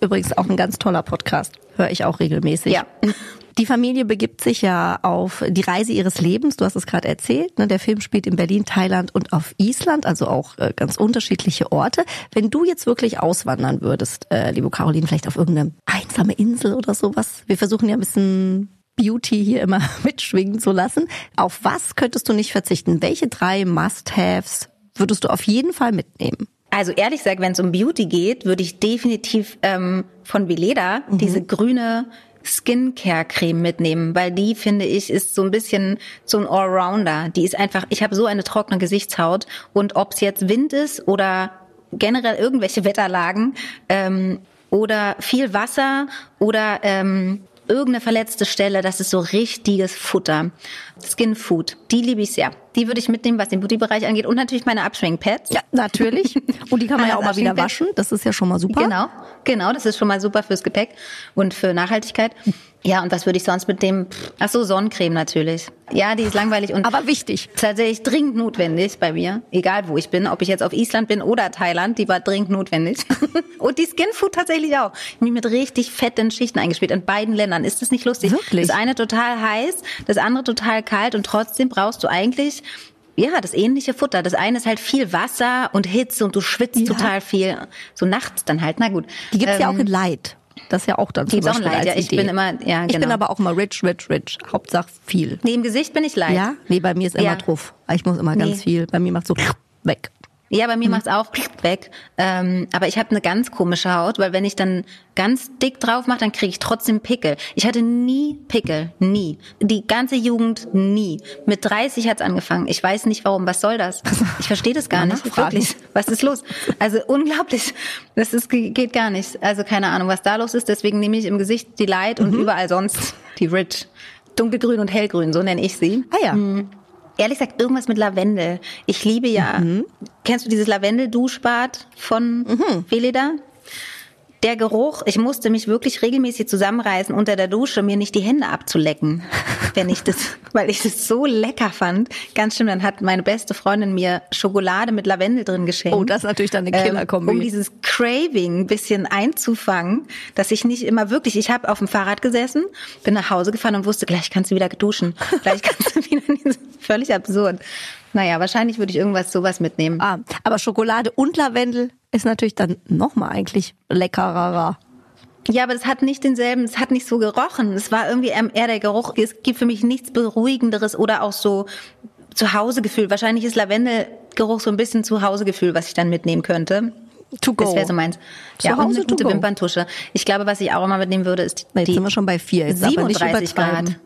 Übrigens auch ein ganz toller Podcast. Höre ich auch regelmäßig. Ja. Die Familie begibt sich ja auf die Reise ihres Lebens. Du hast es gerade erzählt. Ne? Der Film spielt in Berlin, Thailand und auf Island, also auch äh, ganz unterschiedliche Orte. Wenn du jetzt wirklich auswandern würdest, äh, liebe Caroline, vielleicht auf irgendeine einsame Insel oder sowas. Wir versuchen ja ein bisschen Beauty hier immer mitschwingen zu lassen. Auf was könntest du nicht verzichten? Welche drei Must-Haves würdest du auf jeden Fall mitnehmen? Also ehrlich gesagt, wenn es um Beauty geht, würde ich definitiv ähm, von Veleda mhm. diese grüne Skincare-Creme mitnehmen, weil die, finde ich, ist so ein bisschen so ein Allrounder. Die ist einfach, ich habe so eine trockene Gesichtshaut und ob es jetzt Wind ist oder generell irgendwelche Wetterlagen ähm, oder viel Wasser oder ähm, irgendeine verletzte Stelle, das ist so richtiges Futter. Skin Food, die liebe ich sehr. Die würde ich mitnehmen, was den Beauty-Bereich angeht. Und natürlich meine Abschwing-Pads. Ja, natürlich. Und die kann man ja auch mal wieder waschen. Das ist ja schon mal super. Genau, genau. Das ist schon mal super fürs Gepäck und für Nachhaltigkeit. Ja, und was würde ich sonst mit dem? Ach so, Sonnencreme natürlich. Ja, die ist langweilig und aber wichtig. Tatsächlich dringend notwendig bei mir, egal wo ich bin, ob ich jetzt auf Island bin oder Thailand, die war dringend notwendig. und die Skinfood tatsächlich auch. Ich bin mit richtig fetten Schichten eingespielt in beiden Ländern. Ist das nicht lustig? Wirklich? Das eine total heiß, das andere total kalt und trotzdem brauchst du eigentlich ja, das ähnliche Futter. Das eine ist halt viel Wasser und Hitze und du schwitzt ja. total viel. So nachts dann halt, na gut. Die gibt's ähm, ja auch ähm, in Light. Das ist ja auch dann Gibt's auch Leid, ja. Ich Idee. bin immer, ja, genau. Ich bin genau. aber auch immer rich, rich, rich. Hauptsache viel. Nee, im Gesicht bin ich leid. Ja? Nee, bei mir ist immer ja. drauf. Ich muss immer ganz nee. viel. Bei mir macht so weg. Ja, bei mir mhm. macht's auch weg. Ähm, aber ich habe eine ganz komische Haut, weil wenn ich dann ganz dick drauf mache, dann kriege ich trotzdem Pickel. Ich hatte nie Pickel, nie. Die ganze Jugend nie. Mit 30 hat's angefangen. Ich weiß nicht warum. Was soll das? Ich verstehe das gar nicht. Wirklich. Was ist los? Also unglaublich. Das ist, geht gar nicht. Also keine Ahnung, was da los ist. Deswegen nehme ich im Gesicht die Light und mhm. überall sonst die Rich. Dunkelgrün und hellgrün, so nenne ich sie. Ah ja. Mhm ehrlich gesagt irgendwas mit Lavendel. Ich liebe ja. Mhm. Kennst du dieses Lavendel-Duschbad von mhm. Veleda? Der Geruch, ich musste mich wirklich regelmäßig zusammenreißen, unter der Dusche mir nicht die Hände abzulecken, wenn ich das, weil ich das so lecker fand. Ganz schön, dann hat meine beste Freundin mir Schokolade mit Lavendel drin geschenkt. Oh, das ist natürlich dann eine Killerkombi. Ähm, um dieses Craving ein bisschen einzufangen, dass ich nicht immer wirklich, ich habe auf dem Fahrrad gesessen, bin nach Hause gefahren und wusste, gleich kannst du wieder duschen, gleich kannst du wieder, völlig absurd. Naja, wahrscheinlich würde ich irgendwas sowas mitnehmen. Ah, aber Schokolade und Lavendel ist natürlich dann nochmal eigentlich leckerer. Ja, aber es hat nicht denselben, es hat nicht so gerochen. Es war irgendwie eher der Geruch. Es gibt für mich nichts Beruhigenderes oder auch so Zuhausegefühl. Wahrscheinlich ist Lavendelgeruch so ein bisschen Zuhausegefühl, was ich dann mitnehmen könnte. To go. Das wäre so meins. Zu ja, Hause und eine gute Wimperntusche. Ich glaube, was ich auch immer mitnehmen würde, ist die, Jetzt sind wir schon bei vier. Jetzt 37 Grad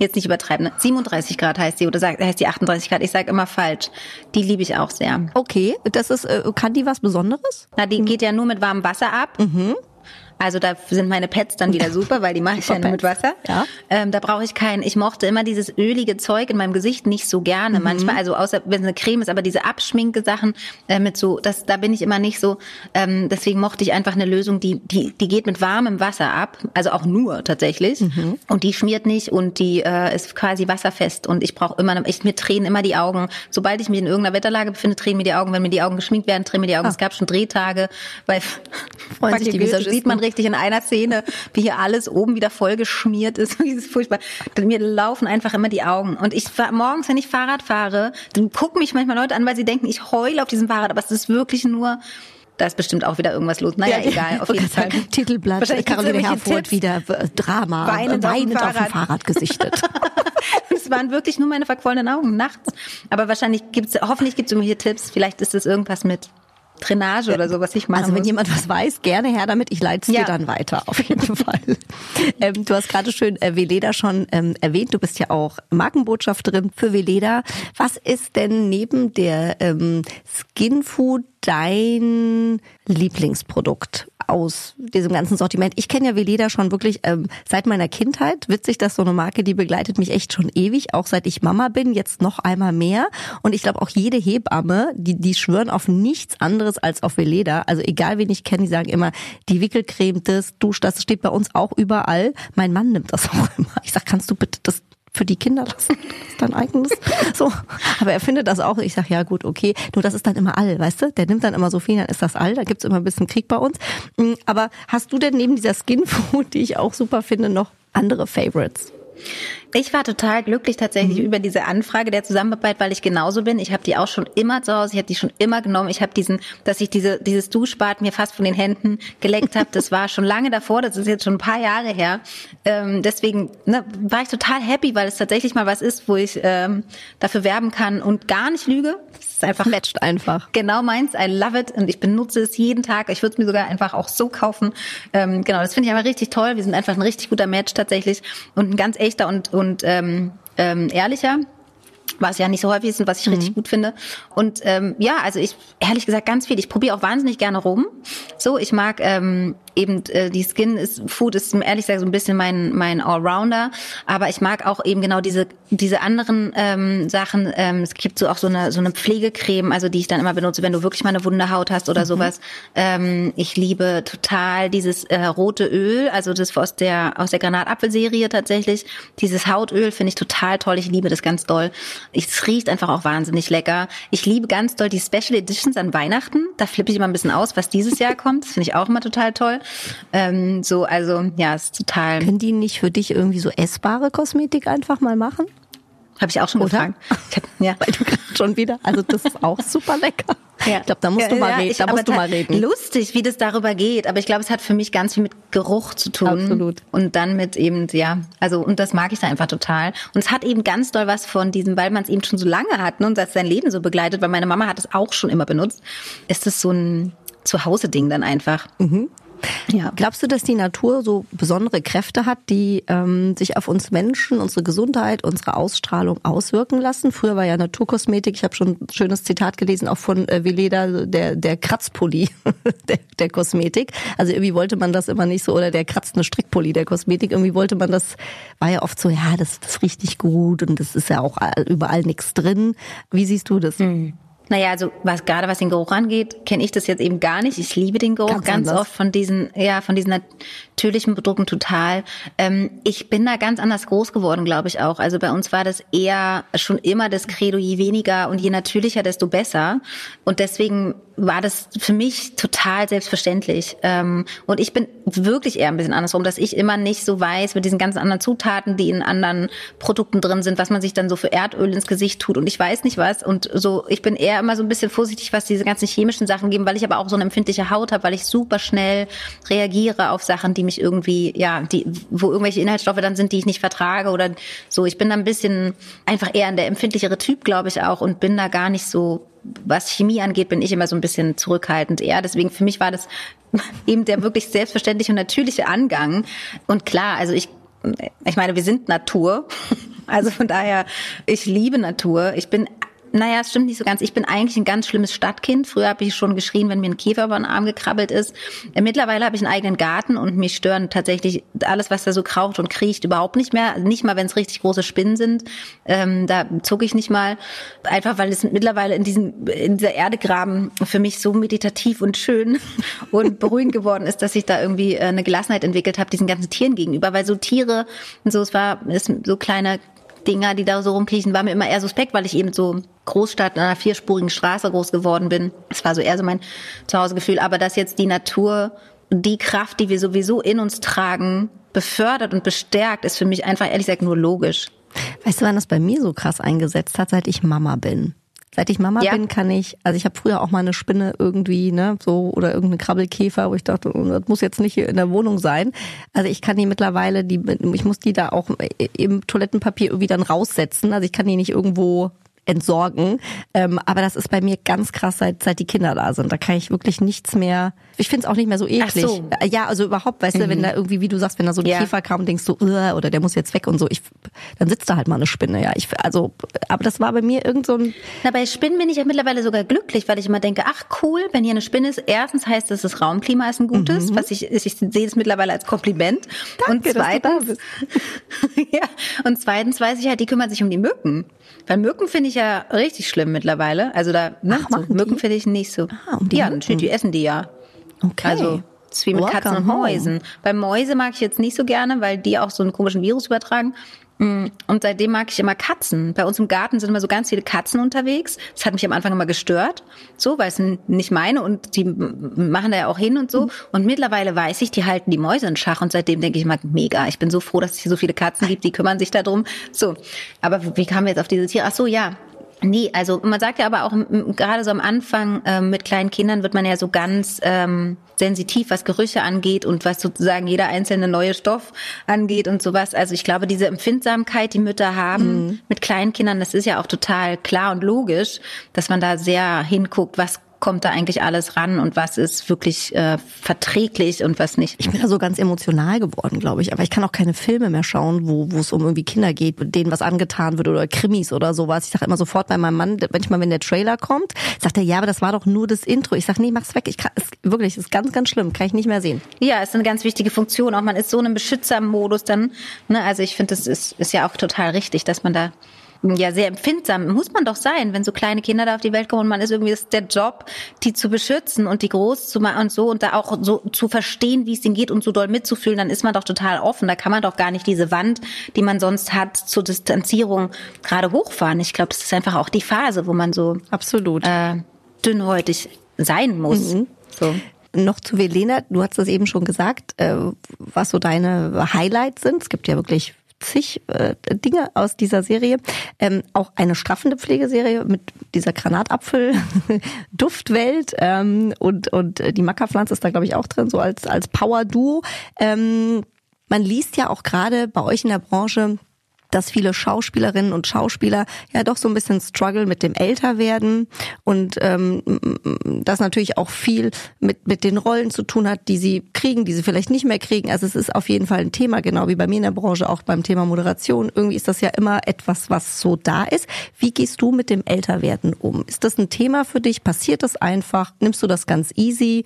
jetzt nicht übertreiben, ne? 37 Grad heißt die oder sagt, heißt die 38 Grad. Ich sage immer falsch. Die liebe ich auch sehr. Okay, das ist, äh, kann die was Besonderes? Na, die geht ja nur mit warmem Wasser ab. Mhm. Also da sind meine Pets dann wieder super, weil die mache ich ja nur mit Wasser. Ja. Ähm, da brauche ich keinen. Ich mochte immer dieses ölige Zeug in meinem Gesicht nicht so gerne. Mhm. Manchmal, also außer wenn es eine Creme ist, aber diese Abschminke-Sachen äh, mit so, das, da bin ich immer nicht so. Ähm, deswegen mochte ich einfach eine Lösung, die, die, die geht mit warmem Wasser ab, also auch nur tatsächlich. Mhm. Und die schmiert nicht und die äh, ist quasi wasserfest. Und ich brauche immer, ich mir tränen immer die Augen. Sobald ich mich in irgendeiner Wetterlage befinde, tränen mir die Augen. Wenn mir die Augen geschminkt werden, tränen mir die Augen. Ah. Es gab schon Drehtage, weil freuen sich die Visagisten. sieht man richtig in einer Szene, wie hier alles oben wieder voll geschmiert ist. Dieses furchtbar. Mir laufen einfach immer die Augen. Und ich morgens, wenn ich Fahrrad fahre, dann gucken mich manchmal Leute an, weil sie denken, ich heule auf diesem Fahrrad. Aber es ist wirklich nur da ist bestimmt auch wieder irgendwas los. Naja, ja, egal, auf jeden Fall. Titelblatt, Caroline Herfurth wieder Drama, weinend, weinend auf, dem auf dem Fahrrad gesichtet. Es waren wirklich nur meine verquollenen Augen nachts. Aber wahrscheinlich gibt's, hoffentlich gibt's irgendwelche Tipps. Vielleicht ist es irgendwas mit Drainage oder so, was ich mache. Also wenn muss. jemand was weiß, gerne her damit. Ich leite es ja. dir dann weiter, auf jeden Fall. ähm, du hast gerade schön äh, Veleda schon ähm, erwähnt. Du bist ja auch Markenbotschafterin für Veleda. Was ist denn neben der ähm, Skin Food dein Lieblingsprodukt? Aus diesem ganzen Sortiment? Ich kenne ja Veleda schon wirklich ähm, seit meiner Kindheit. Witzig, dass so eine Marke, die begleitet mich echt schon ewig, auch seit ich Mama bin, jetzt noch einmal mehr. Und ich glaube auch jede Hebamme, die, die schwören auf nichts anderes als auf Veleda. Also egal wen ich kenne, die sagen immer, die Wickelcreme, das, Dusch, das steht bei uns auch überall. Mein Mann nimmt das auch immer. Ich sag, kannst du bitte das für die Kinder lassen. Das ist dein eigenes. So. Aber er findet das auch. Ich sag ja gut, okay. Nur das ist dann immer all, weißt du? Der nimmt dann immer so viel, dann ist das all. Da gibt's immer ein bisschen Krieg bei uns. Mm, aber hast du denn neben dieser Skin Food, die ich auch super finde, noch andere Favorites? Ich war total glücklich tatsächlich mhm. über diese Anfrage der Zusammenarbeit, weil ich genauso bin. Ich habe die auch schon immer zu Hause, ich habe die schon immer genommen. Ich habe diesen, dass ich diese dieses Duschbad mir fast von den Händen geleckt habe, das war schon lange davor, das ist jetzt schon ein paar Jahre her. Ähm, deswegen ne, war ich total happy, weil es tatsächlich mal was ist, wo ich ähm, dafür werben kann und gar nicht lüge. Es ist einfach matcht einfach. Genau meins, I love it und ich benutze es jeden Tag. Ich würde es mir sogar einfach auch so kaufen. Ähm, genau, das finde ich aber richtig toll. Wir sind einfach ein richtig guter Match tatsächlich und ein ganz echter und und ähm, ähm, ehrlicher was ja nicht so häufig ist und was ich mhm. richtig gut finde. Und ähm, ja, also ich ehrlich gesagt ganz viel. Ich probiere auch wahnsinnig gerne rum. So, ich mag ähm, eben äh, die Skin ist Food ist ehrlich gesagt so ein bisschen mein mein Allrounder, aber ich mag auch eben genau diese diese anderen ähm, Sachen. Ähm, es gibt so auch so eine so eine Pflegecreme, also die ich dann immer benutze, wenn du wirklich mal eine wunde Haut hast oder mhm. sowas. Ähm, ich liebe total dieses äh, rote Öl, also das aus der aus der Granatapfelserie tatsächlich. Dieses Hautöl finde ich total toll. Ich liebe das ganz doll. Es riecht einfach auch wahnsinnig lecker. Ich liebe ganz doll die Special Editions an Weihnachten. Da flippe ich immer ein bisschen aus, was dieses Jahr kommt. Das finde ich auch immer total toll. Ähm, so, also ja, ist total. Können die nicht für dich irgendwie so essbare Kosmetik einfach mal machen? Habe ich auch schon Oder? gefragt. Ich hab, ja. Weil du gerade schon wieder, also das ist auch super lecker. Ja. Ich glaube, da musst ja, du mal reden. da musst du mal reden. Lustig, wie das darüber geht. Aber ich glaube, es hat für mich ganz viel mit Geruch zu tun. Absolut. Und dann mit eben, ja, also, und das mag ich da einfach total. Und es hat eben ganz doll was von diesem, weil man es eben schon so lange hat ne, und das sein Leben so begleitet, weil meine Mama hat es auch schon immer benutzt, ist es so ein Zuhause-Ding dann einfach. Mhm. Ja. Glaubst du, dass die Natur so besondere Kräfte hat, die ähm, sich auf uns Menschen, unsere Gesundheit, unsere Ausstrahlung auswirken lassen? Früher war ja Naturkosmetik, ich habe schon ein schönes Zitat gelesen, auch von äh, Veleda, der, der Kratzpulli der, der Kosmetik. Also irgendwie wollte man das immer nicht so, oder der kratzende Strickpulli der Kosmetik, irgendwie wollte man das, war ja oft so, ja, das, das riecht nicht gut und das ist ja auch überall nichts drin. Wie siehst du das? Mhm. Naja, also was gerade was den Geruch angeht, kenne ich das jetzt eben gar nicht. Ich liebe den Geruch ganz, ganz oft von diesen, ja, von diesen natürlichen Produkten total. Ähm, ich bin da ganz anders groß geworden, glaube ich auch. Also bei uns war das eher schon immer das Credo, je weniger und je natürlicher, desto besser. Und deswegen war das für mich total selbstverständlich. Ähm, und ich bin wirklich eher ein bisschen andersrum, dass ich immer nicht so weiß mit diesen ganzen anderen Zutaten, die in anderen Produkten drin sind, was man sich dann so für Erdöl ins Gesicht tut und ich weiß nicht was. Und so, ich bin eher immer so ein bisschen vorsichtig, was diese ganzen chemischen Sachen geben, weil ich aber auch so eine empfindliche Haut habe, weil ich super schnell reagiere auf Sachen, die mich irgendwie, ja, die, wo irgendwelche Inhaltsstoffe dann sind, die ich nicht vertrage oder so. Ich bin da ein bisschen einfach eher der empfindlichere Typ, glaube ich auch, und bin da gar nicht so was Chemie angeht, bin ich immer so ein bisschen zurückhaltend eher. Deswegen für mich war das eben der wirklich selbstverständliche und natürliche Angang. Und klar, also ich, ich meine, wir sind Natur. Also von daher, ich liebe Natur. Ich bin naja, es stimmt nicht so ganz. Ich bin eigentlich ein ganz schlimmes Stadtkind. Früher habe ich schon geschrien, wenn mir ein Käfer über den Arm gekrabbelt ist. Äh, mittlerweile habe ich einen eigenen Garten und mich stören tatsächlich alles, was da so kraucht und kriecht, überhaupt nicht mehr. Nicht mal, wenn es richtig große Spinnen sind. Ähm, da zucke ich nicht mal. Einfach, weil es mittlerweile in, diesem, in dieser Erdegraben für mich so meditativ und schön und beruhigend geworden ist, dass ich da irgendwie äh, eine Gelassenheit entwickelt habe, diesen ganzen Tieren gegenüber. Weil so Tiere, so es war, ist so kleine Dinger, die da so rumkriechen, war mir immer eher suspekt, weil ich eben so Großstadt in einer vierspurigen Straße groß geworden bin. Das war so eher so mein Zuhausegefühl. Aber dass jetzt die Natur, die Kraft, die wir sowieso in uns tragen, befördert und bestärkt, ist für mich einfach ehrlich gesagt nur logisch. Weißt du, wann das bei mir so krass eingesetzt hat, seit ich Mama bin? Seit ich Mama ja. bin, kann ich, also ich habe früher auch mal eine Spinne irgendwie, ne, so oder irgendeine Krabbelkäfer, wo ich dachte, oh, das muss jetzt nicht hier in der Wohnung sein. Also ich kann die mittlerweile, die, ich muss die da auch im Toilettenpapier irgendwie dann raussetzen. Also ich kann die nicht irgendwo entsorgen. Ähm, aber das ist bei mir ganz krass, seit, seit die Kinder da sind. Da kann ich wirklich nichts mehr. Ich finde es auch nicht mehr so eklig. Ach so. Äh, ja, also überhaupt, weißt mhm. du, wenn mhm. da irgendwie, wie du sagst, wenn da so ein ja. Käfer kam denkst so, oder der muss jetzt weg und so, ich, dann sitzt da halt mal eine Spinne, ja. Ich, also, aber das war bei mir irgend so ein. Na, bei Spinnen bin ich ja mittlerweile sogar glücklich, weil ich immer denke, ach cool, wenn hier eine Spinne ist, erstens heißt es, das Raumklima ist ein gutes, mhm. was ich, ich sehe es mittlerweile als Kompliment. Danke, und zweitens, ja, und zweitens weiß ich halt, die kümmern sich um die Mücken. Weil Mücken finde ich ja richtig schlimm mittlerweile. Also da, ne, Ach, so, Mücken finde ich nicht so. Ah, um die ja, Mücken. die essen die ja. Okay. Also ist wie mit Katzen und Mäusen. Bei Mäuse mag ich jetzt nicht so gerne, weil die auch so einen komischen Virus übertragen. Mm, und seitdem mag ich immer Katzen. Bei uns im Garten sind immer so ganz viele Katzen unterwegs. Das hat mich am Anfang immer gestört, so, weil es sind nicht meine und die machen da ja auch hin und so. Mhm. Und mittlerweile weiß ich, die halten die Mäuse in Schach und seitdem denke ich mal, mega, ich bin so froh, dass es hier so viele Katzen gibt, die kümmern sich darum. So, aber wie kamen wir jetzt auf diese Tiere? Ach so, ja, Nee, also man sagt ja aber auch gerade so am Anfang äh, mit kleinen Kindern wird man ja so ganz ähm, sensitiv, was Gerüche angeht und was sozusagen jeder einzelne neue Stoff angeht und sowas. Also ich glaube, diese Empfindsamkeit, die Mütter haben mhm. mit kleinen Kindern, das ist ja auch total klar und logisch, dass man da sehr hinguckt, was kommt da eigentlich alles ran und was ist wirklich äh, verträglich und was nicht. Ich bin da so ganz emotional geworden, glaube ich. Aber ich kann auch keine Filme mehr schauen, wo wo es um irgendwie Kinder geht, denen was angetan wird oder Krimis oder sowas. Ich sage immer sofort bei meinem Mann, manchmal wenn der Trailer kommt, sagt er, ja, aber das war doch nur das Intro. Ich sage, nee, mach's weg. Ich kann, es, wirklich, ist ganz, ganz schlimm. Kann ich nicht mehr sehen. Ja, ist eine ganz wichtige Funktion. Auch man ist so in einem Beschützermodus dann. Ne? Also ich finde, das ist, ist ja auch total richtig, dass man da ja sehr empfindsam muss man doch sein, wenn so kleine Kinder da auf die Welt kommen und man ist irgendwie ist der Job, die zu beschützen und die groß zu machen und so und da auch so zu verstehen, wie es ihnen geht und so doll mitzufühlen, dann ist man doch total offen. Da kann man doch gar nicht diese Wand, die man sonst hat, zur Distanzierung gerade hochfahren. Ich glaube, das ist einfach auch die Phase, wo man so absolut äh, dünnhäutig sein muss. Mhm. So noch zu Velena, du hast es eben schon gesagt, äh, was so deine Highlights sind. Es gibt ja wirklich zig äh, Dinge aus dieser Serie. Ähm, auch eine straffende Pflegeserie mit dieser Granatapfel-Duftwelt ähm, und, und die Mackerpflanze ist da, glaube ich, auch drin, so als, als Power-Duo. Ähm, man liest ja auch gerade bei euch in der Branche, dass viele Schauspielerinnen und Schauspieler ja doch so ein bisschen struggle mit dem Älterwerden und ähm, das natürlich auch viel mit, mit den Rollen zu tun hat, die sie kriegen, die sie vielleicht nicht mehr kriegen. Also es ist auf jeden Fall ein Thema, genau wie bei mir in der Branche, auch beim Thema Moderation. Irgendwie ist das ja immer etwas, was so da ist. Wie gehst du mit dem Älterwerden um? Ist das ein Thema für dich? Passiert das einfach? Nimmst du das ganz easy?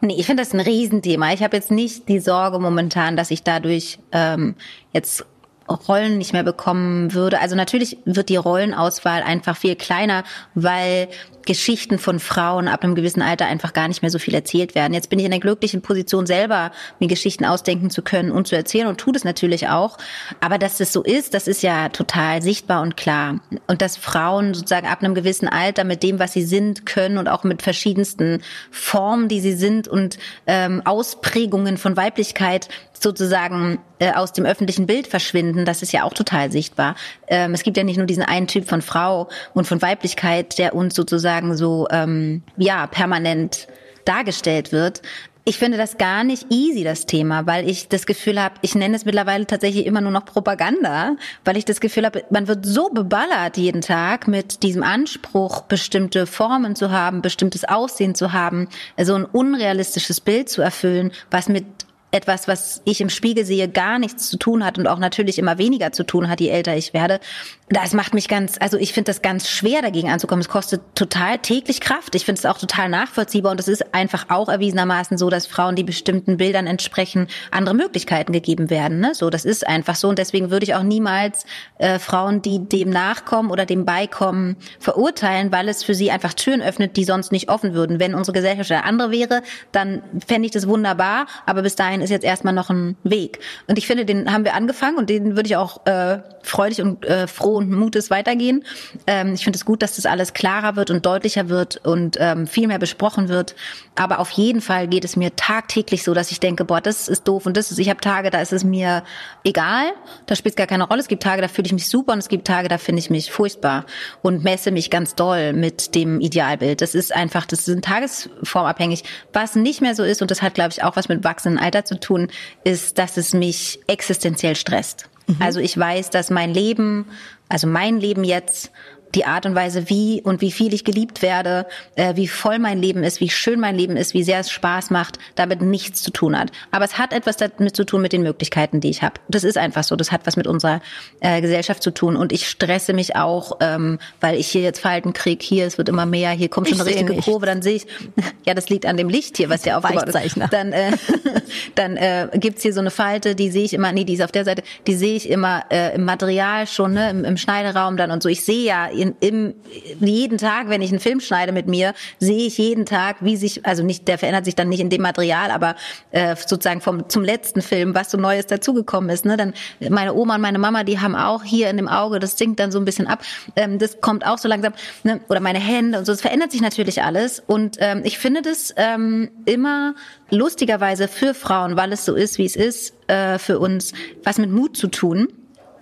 Nee, ich finde das ein Riesenthema. Ich habe jetzt nicht die Sorge momentan, dass ich dadurch ähm, jetzt Rollen nicht mehr bekommen würde. Also natürlich wird die Rollenauswahl einfach viel kleiner, weil Geschichten von Frauen ab einem gewissen Alter einfach gar nicht mehr so viel erzählt werden. Jetzt bin ich in der glücklichen Position, selber mir Geschichten ausdenken zu können und zu erzählen und tue das natürlich auch. Aber dass das so ist, das ist ja total sichtbar und klar. Und dass Frauen sozusagen ab einem gewissen Alter mit dem, was sie sind, können und auch mit verschiedensten Formen, die sie sind und ähm, Ausprägungen von Weiblichkeit sozusagen äh, aus dem öffentlichen Bild verschwinden, das ist ja auch total sichtbar. Ähm, es gibt ja nicht nur diesen einen Typ von Frau und von Weiblichkeit, der uns sozusagen so ähm, ja permanent dargestellt wird. Ich finde das gar nicht easy, das Thema, weil ich das Gefühl habe, ich nenne es mittlerweile tatsächlich immer nur noch Propaganda, weil ich das Gefühl habe, man wird so beballert jeden Tag mit diesem Anspruch, bestimmte Formen zu haben, bestimmtes Aussehen zu haben, so ein unrealistisches Bild zu erfüllen, was mit etwas, was ich im Spiegel sehe, gar nichts zu tun hat und auch natürlich immer weniger zu tun hat, je älter ich werde. Das macht mich ganz, also ich finde das ganz schwer dagegen anzukommen. Es kostet total täglich Kraft. Ich finde es auch total nachvollziehbar und es ist einfach auch erwiesenermaßen so, dass Frauen, die bestimmten Bildern entsprechen, andere Möglichkeiten gegeben werden. Ne? So, das ist einfach so und deswegen würde ich auch niemals äh, Frauen, die dem nachkommen oder dem beikommen, verurteilen, weil es für sie einfach Türen öffnet, die sonst nicht offen würden. Wenn unsere Gesellschaft eine andere wäre, dann fände ich das wunderbar, aber bis dahin ist jetzt erstmal noch ein Weg. Und ich finde, den haben wir angefangen und den würde ich auch äh, freudig und äh, froh und Mutes weitergehen. Ähm, ich finde es gut, dass das alles klarer wird und deutlicher wird und ähm, viel mehr besprochen wird. Aber auf jeden Fall geht es mir tagtäglich so, dass ich denke, boah, das ist doof und das ist, ich habe Tage, da ist es mir egal, da spielt es gar keine Rolle. Es gibt Tage, da fühle ich mich super und es gibt Tage, da finde ich mich furchtbar und messe mich ganz doll mit dem Idealbild. Das ist einfach, das ist tagesformabhängig. Was nicht mehr so ist, und das hat, glaube ich, auch was mit wachsendem Alter zu tun, ist, dass es mich existenziell stresst. Mhm. Also ich weiß, dass mein Leben, also mein Leben jetzt die Art und Weise, wie und wie viel ich geliebt werde, äh, wie voll mein Leben ist, wie schön mein Leben ist, wie sehr es Spaß macht, damit nichts zu tun hat. Aber es hat etwas damit zu tun mit den Möglichkeiten, die ich habe. Das ist einfach so. Das hat was mit unserer äh, Gesellschaft zu tun. Und ich stresse mich auch, ähm, weil ich hier jetzt Falten krieg. Hier, es wird immer mehr. Hier kommt schon eine richtige nicht. Kurve. Dann sehe ich, ja, das liegt an dem Licht hier, was ja aufgebaut ist. Dann, äh, dann äh, gibt's hier so eine Falte, die sehe ich immer, nee, die ist auf der Seite, die sehe ich immer äh, im Material schon, ne, im, im Schneideraum dann und so. Ich sehe ja in, im, jeden Tag, wenn ich einen Film schneide mit mir, sehe ich jeden Tag, wie sich, also nicht, der verändert sich dann nicht in dem Material, aber äh, sozusagen vom zum letzten Film, was so Neues dazugekommen ist. Ne? Dann meine Oma und meine Mama, die haben auch hier in dem Auge, das sinkt dann so ein bisschen ab. Ähm, das kommt auch so langsam, ne? oder meine Hände und so. Es verändert sich natürlich alles. Und ähm, ich finde das ähm, immer lustigerweise für Frauen, weil es so ist, wie es ist, äh, für uns, was mit Mut zu tun,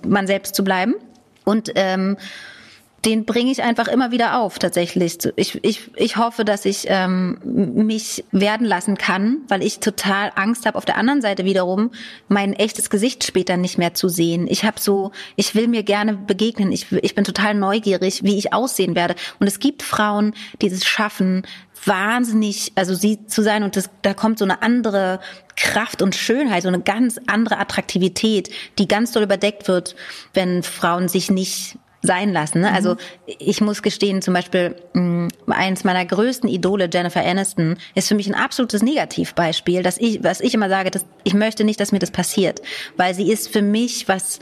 man selbst zu bleiben. Und ähm, den bringe ich einfach immer wieder auf, tatsächlich. Ich, ich, ich hoffe, dass ich ähm, mich werden lassen kann, weil ich total Angst habe, auf der anderen Seite wiederum mein echtes Gesicht später nicht mehr zu sehen. Ich habe so, ich will mir gerne begegnen. Ich, ich bin total neugierig, wie ich aussehen werde. Und es gibt Frauen, die es schaffen, wahnsinnig, also sie zu sein und das, da kommt so eine andere Kraft und Schönheit, so eine ganz andere Attraktivität, die ganz doll überdeckt wird, wenn Frauen sich nicht sein lassen. Ne? Also mhm. ich muss gestehen, zum Beispiel mh, eins meiner größten Idole, Jennifer Aniston, ist für mich ein absolutes Negativbeispiel, dass ich, was ich immer sage, dass ich möchte nicht, dass mir das passiert, weil sie ist für mich was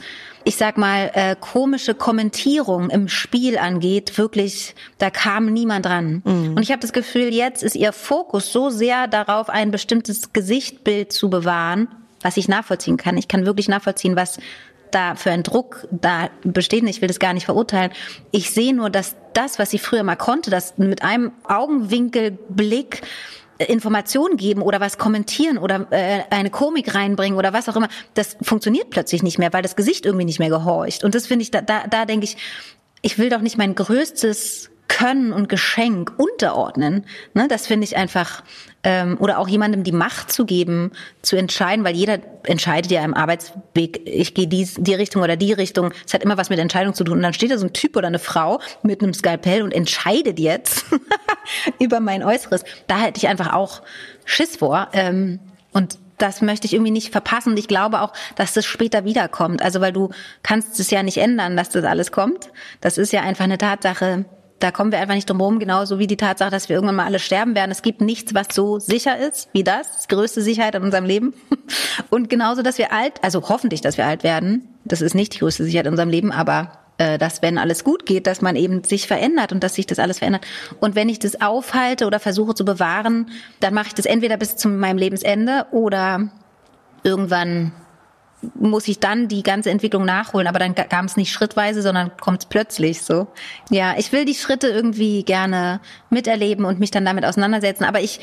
ich sag mal, äh, komische Kommentierung im Spiel angeht, wirklich, da kam niemand dran. Mhm. Und ich habe das Gefühl, jetzt ist ihr Fokus so sehr darauf, ein bestimmtes Gesichtbild zu bewahren, was ich nachvollziehen kann. Ich kann wirklich nachvollziehen, was da für ein Druck da besteht. Ich will das gar nicht verurteilen. Ich sehe nur, dass das, was sie früher mal konnte, das mit einem Augenwinkelblick Informationen geben oder was kommentieren oder äh, eine Komik reinbringen oder was auch immer, das funktioniert plötzlich nicht mehr, weil das Gesicht irgendwie nicht mehr gehorcht. Und das finde ich, da, da, da denke ich, ich will doch nicht mein größtes können und Geschenk unterordnen. Ne, das finde ich einfach, ähm, oder auch jemandem die Macht zu geben, zu entscheiden, weil jeder entscheidet ja im Arbeitsweg, ich gehe dies, die Richtung oder die Richtung. Es hat immer was mit Entscheidung zu tun. Und dann steht da so ein Typ oder eine Frau mit einem Skalpell und entscheidet jetzt über mein Äußeres. Da hätte ich einfach auch Schiss vor. Ähm, und das möchte ich irgendwie nicht verpassen. Und ich glaube auch, dass das später wiederkommt. Also, weil du kannst es ja nicht ändern, dass das alles kommt. Das ist ja einfach eine Tatsache, da kommen wir einfach nicht drum herum, genauso wie die Tatsache, dass wir irgendwann mal alle sterben werden. Es gibt nichts, was so sicher ist wie das. Das größte Sicherheit in unserem Leben. Und genauso, dass wir alt, also hoffentlich, dass wir alt werden. Das ist nicht die größte Sicherheit in unserem Leben, aber äh, dass wenn alles gut geht, dass man eben sich verändert und dass sich das alles verändert. Und wenn ich das aufhalte oder versuche zu bewahren, dann mache ich das entweder bis zu meinem Lebensende oder irgendwann muss ich dann die ganze Entwicklung nachholen, aber dann kam es nicht schrittweise, sondern kommt es plötzlich so. Ja, ich will die Schritte irgendwie gerne miterleben und mich dann damit auseinandersetzen, aber ich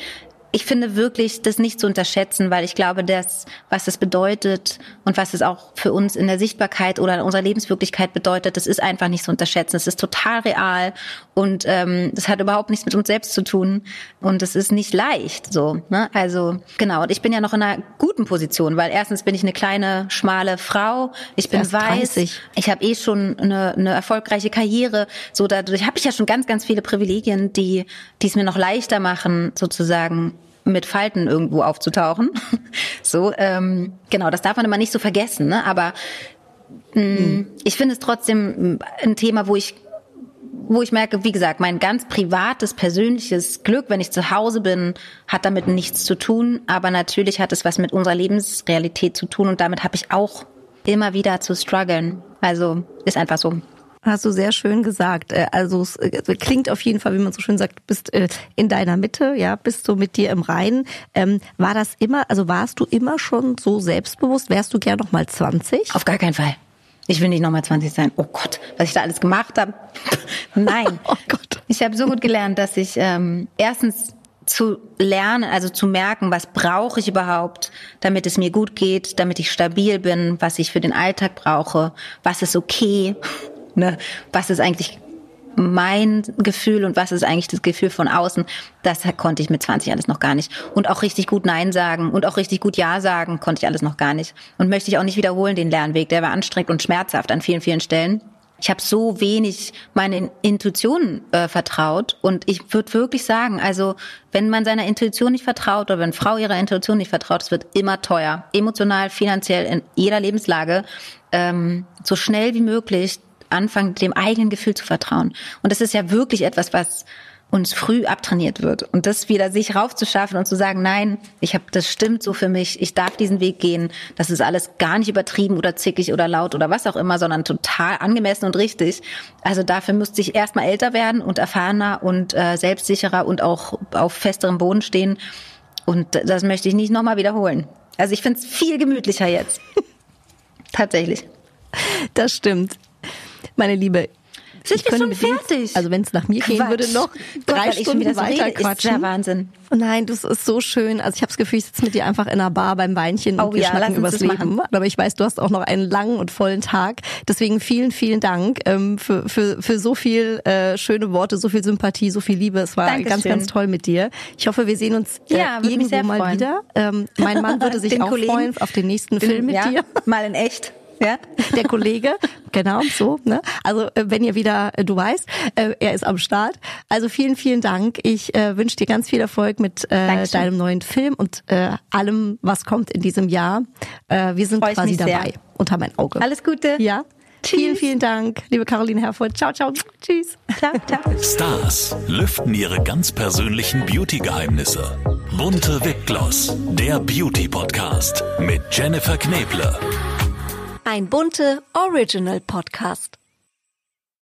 ich finde wirklich, das nicht zu unterschätzen, weil ich glaube, dass, was das bedeutet und was es auch für uns in der Sichtbarkeit oder in unserer Lebenswirklichkeit bedeutet, das ist einfach nicht zu unterschätzen. Es ist total real und ähm, das hat überhaupt nichts mit uns selbst zu tun und es ist nicht leicht so. Ne? Also genau, und ich bin ja noch in einer guten Position, weil erstens bin ich eine kleine, schmale Frau, ich bin Erst weiß, 30. ich habe eh schon eine, eine erfolgreiche Karriere, so dadurch habe ich ja schon ganz, ganz viele Privilegien, die die es mir noch leichter machen, sozusagen mit Falten irgendwo aufzutauchen. so, ähm, genau, das darf man immer nicht so vergessen. Ne? Aber mh, hm. ich finde es trotzdem ein Thema, wo ich wo ich merke, wie gesagt, mein ganz privates, persönliches Glück, wenn ich zu Hause bin, hat damit nichts zu tun. Aber natürlich hat es was mit unserer Lebensrealität zu tun und damit habe ich auch immer wieder zu strugglen. Also ist einfach so. Hast du sehr schön gesagt. Äh, also es äh, klingt auf jeden Fall, wie man so schön sagt, bist äh, in deiner Mitte, ja, bist du mit dir im Reinen. Ähm, war das immer, also warst du immer schon so selbstbewusst? Wärst du gern noch mal 20? Auf gar keinen Fall. Ich will nicht noch mal 20 sein. Oh Gott, was ich da alles gemacht habe. Nein. oh Gott. Ich habe so gut gelernt, dass ich ähm, erstens zu lernen, also zu merken, was brauche ich überhaupt, damit es mir gut geht, damit ich stabil bin, was ich für den Alltag brauche, was ist okay Ne? Was ist eigentlich mein Gefühl und was ist eigentlich das Gefühl von außen, das konnte ich mit 20 alles noch gar nicht. Und auch richtig gut Nein sagen und auch richtig gut Ja sagen konnte ich alles noch gar nicht. Und möchte ich auch nicht wiederholen, den Lernweg. Der war anstrengend und schmerzhaft an vielen, vielen Stellen. Ich habe so wenig meinen Intuitionen äh, vertraut und ich würde wirklich sagen, also wenn man seiner Intuition nicht vertraut oder wenn Frau ihrer Intuition nicht vertraut, es wird immer teuer, emotional, finanziell, in jeder Lebenslage, ähm, so schnell wie möglich anfangen, dem eigenen Gefühl zu vertrauen. Und das ist ja wirklich etwas, was uns früh abtrainiert wird. Und das wieder sich raufzuschaffen und zu sagen, nein, ich habe, das stimmt so für mich, ich darf diesen Weg gehen, das ist alles gar nicht übertrieben oder zickig oder laut oder was auch immer, sondern total angemessen und richtig. Also dafür müsste ich erstmal älter werden und erfahrener und äh, selbstsicherer und auch auf festerem Boden stehen. Und das möchte ich nicht nochmal wiederholen. Also ich finde es viel gemütlicher jetzt. Tatsächlich. Das stimmt meine Liebe. Sind wir schon fertig? also wenn es nach mir Quatsch. gehen würde, noch drei Gott, Stunden weiter rede, quatschen. Ist der Wahnsinn. Oh nein, das ist so schön. Also ich habe das Gefühl, ich sitze mit dir einfach in einer Bar beim Weinchen oh, und wir ja, schnacken übers Leben. Machen. Aber ich weiß, du hast auch noch einen langen und vollen Tag. Deswegen vielen, vielen Dank ähm, für, für, für so viel äh, schöne Worte, so viel Sympathie, so viel Liebe. Es war Dankeschön. ganz, ganz toll mit dir. Ich hoffe, wir sehen uns äh, ja, irgendwo mal freuen. wieder. Ähm, mein Mann würde sich auch Kollegen. freuen auf den nächsten Film mit ja, dir. Mal in echt ja, der Kollege, genau so. Ne? Also äh, wenn ihr wieder, äh, du weißt, äh, er ist am Start. Also vielen, vielen Dank. Ich äh, wünsche dir ganz viel Erfolg mit äh, deinem neuen Film und äh, allem, was kommt in diesem Jahr. Äh, wir sind Freu quasi dabei sehr. unter mein Auge. Alles Gute. Ja. Tschüss. Vielen, vielen Dank, liebe Caroline Herfurth. Ciao, ciao. Tschüss. Ciao, ciao. Stars lüften ihre ganz persönlichen Beauty-Geheimnisse. Bunte Wickgloss, der Beauty-Podcast mit Jennifer Kneble. Ein bunte Original Podcast.